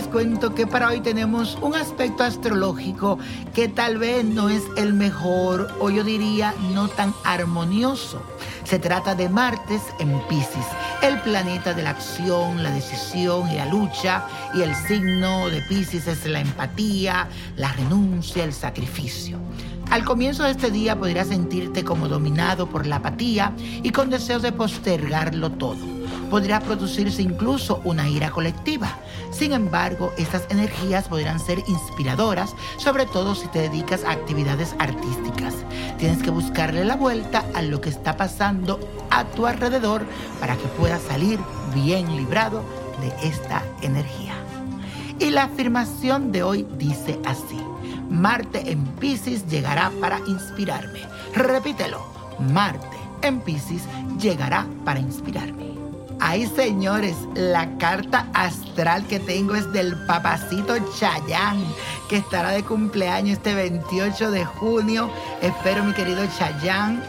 Les cuento que para hoy tenemos un aspecto astrológico que tal vez no es el mejor o yo diría no tan armonioso. Se trata de Martes en Pisces, el planeta de la acción, la decisión y la lucha y el signo de Pisces es la empatía, la renuncia, el sacrificio. Al comienzo de este día podrías sentirte como dominado por la apatía y con deseos de postergarlo todo. Podría producirse incluso una ira colectiva. Sin embargo, estas energías podrán ser inspiradoras, sobre todo si te dedicas a actividades artísticas. Tienes que buscarle la vuelta a lo que está pasando a tu alrededor para que puedas salir bien librado de esta energía. Y la afirmación de hoy dice así. Marte en Pisces llegará para inspirarme. Repítelo. Marte en Pisces llegará para inspirarme. Ay, señores, la carta astral que tengo es del papacito Chayán, que estará de cumpleaños este 28 de junio. Espero, mi querido Chayán,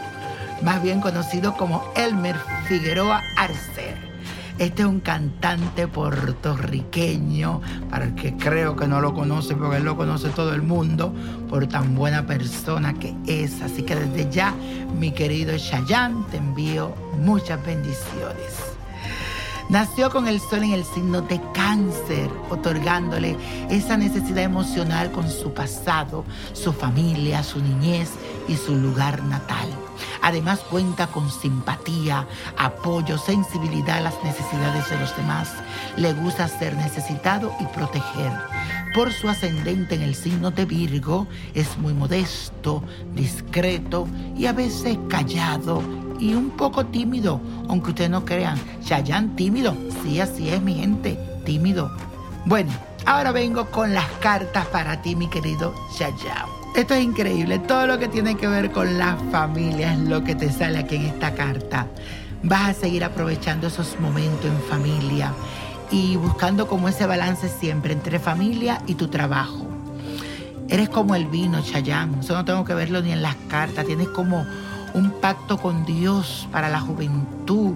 más bien conocido como Elmer Figueroa Arcer. Este es un cantante puertorriqueño, para el que creo que no lo conoce, porque él lo conoce todo el mundo, por tan buena persona que es. Así que desde ya, mi querido Chayanne, te envío muchas bendiciones. Nació con el sol en el signo de cáncer, otorgándole esa necesidad emocional con su pasado, su familia, su niñez y su lugar natal. Además cuenta con simpatía, apoyo, sensibilidad a las necesidades de los demás. Le gusta ser necesitado y proteger. Por su ascendente en el signo de Virgo, es muy modesto, discreto y a veces callado y un poco tímido, aunque ustedes no crean. Chayanne tímido, sí, así es mi gente, tímido. Bueno, ahora vengo con las cartas para ti, mi querido Chayanne. Esto es increíble, todo lo que tiene que ver con la familia es lo que te sale aquí en esta carta. Vas a seguir aprovechando esos momentos en familia y buscando como ese balance siempre entre familia y tu trabajo. Eres como el vino, Chayanne, eso no tengo que verlo ni en las cartas, tienes como un pacto con Dios para la juventud,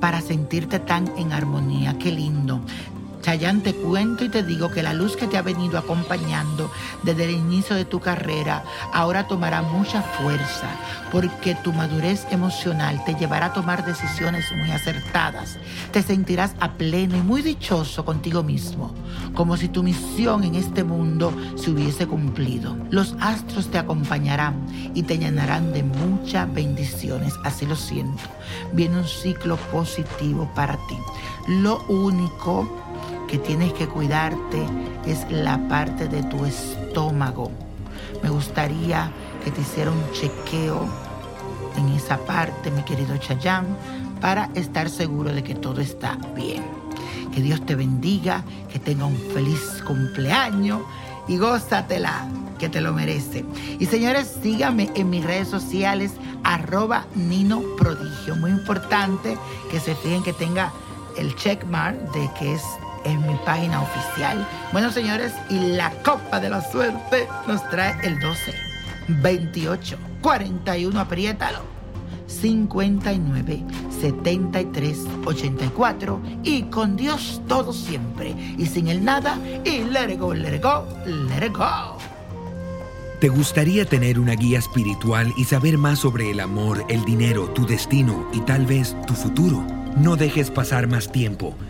para sentirte tan en armonía. Qué lindo. Chayán, te cuento y te digo que la luz que te ha venido acompañando desde el inicio de tu carrera ahora tomará mucha fuerza porque tu madurez emocional te llevará a tomar decisiones muy acertadas. Te sentirás a pleno y muy dichoso contigo mismo, como si tu misión en este mundo se hubiese cumplido. Los astros te acompañarán y te llenarán de muchas bendiciones, así lo siento. Viene un ciclo positivo para ti. Lo único que tienes que cuidarte es la parte de tu estómago. Me gustaría que te hiciera un chequeo en esa parte, mi querido Chayán, para estar seguro de que todo está bien. Que Dios te bendiga, que tenga un feliz cumpleaños y gózatela, que te lo merece. Y señores, síganme en mis redes sociales, arroba Nino Prodigio. Muy importante que se fijen que tenga el checkmark de que es en mi página oficial. Bueno, señores, y la copa de la suerte nos trae el 12, 28, 41, apriétalo. 59 73 84 y con Dios todo siempre y sin el nada y let it go, let it go, let it go. ¿Te gustaría tener una guía espiritual y saber más sobre el amor, el dinero, tu destino y tal vez tu futuro? No dejes pasar más tiempo.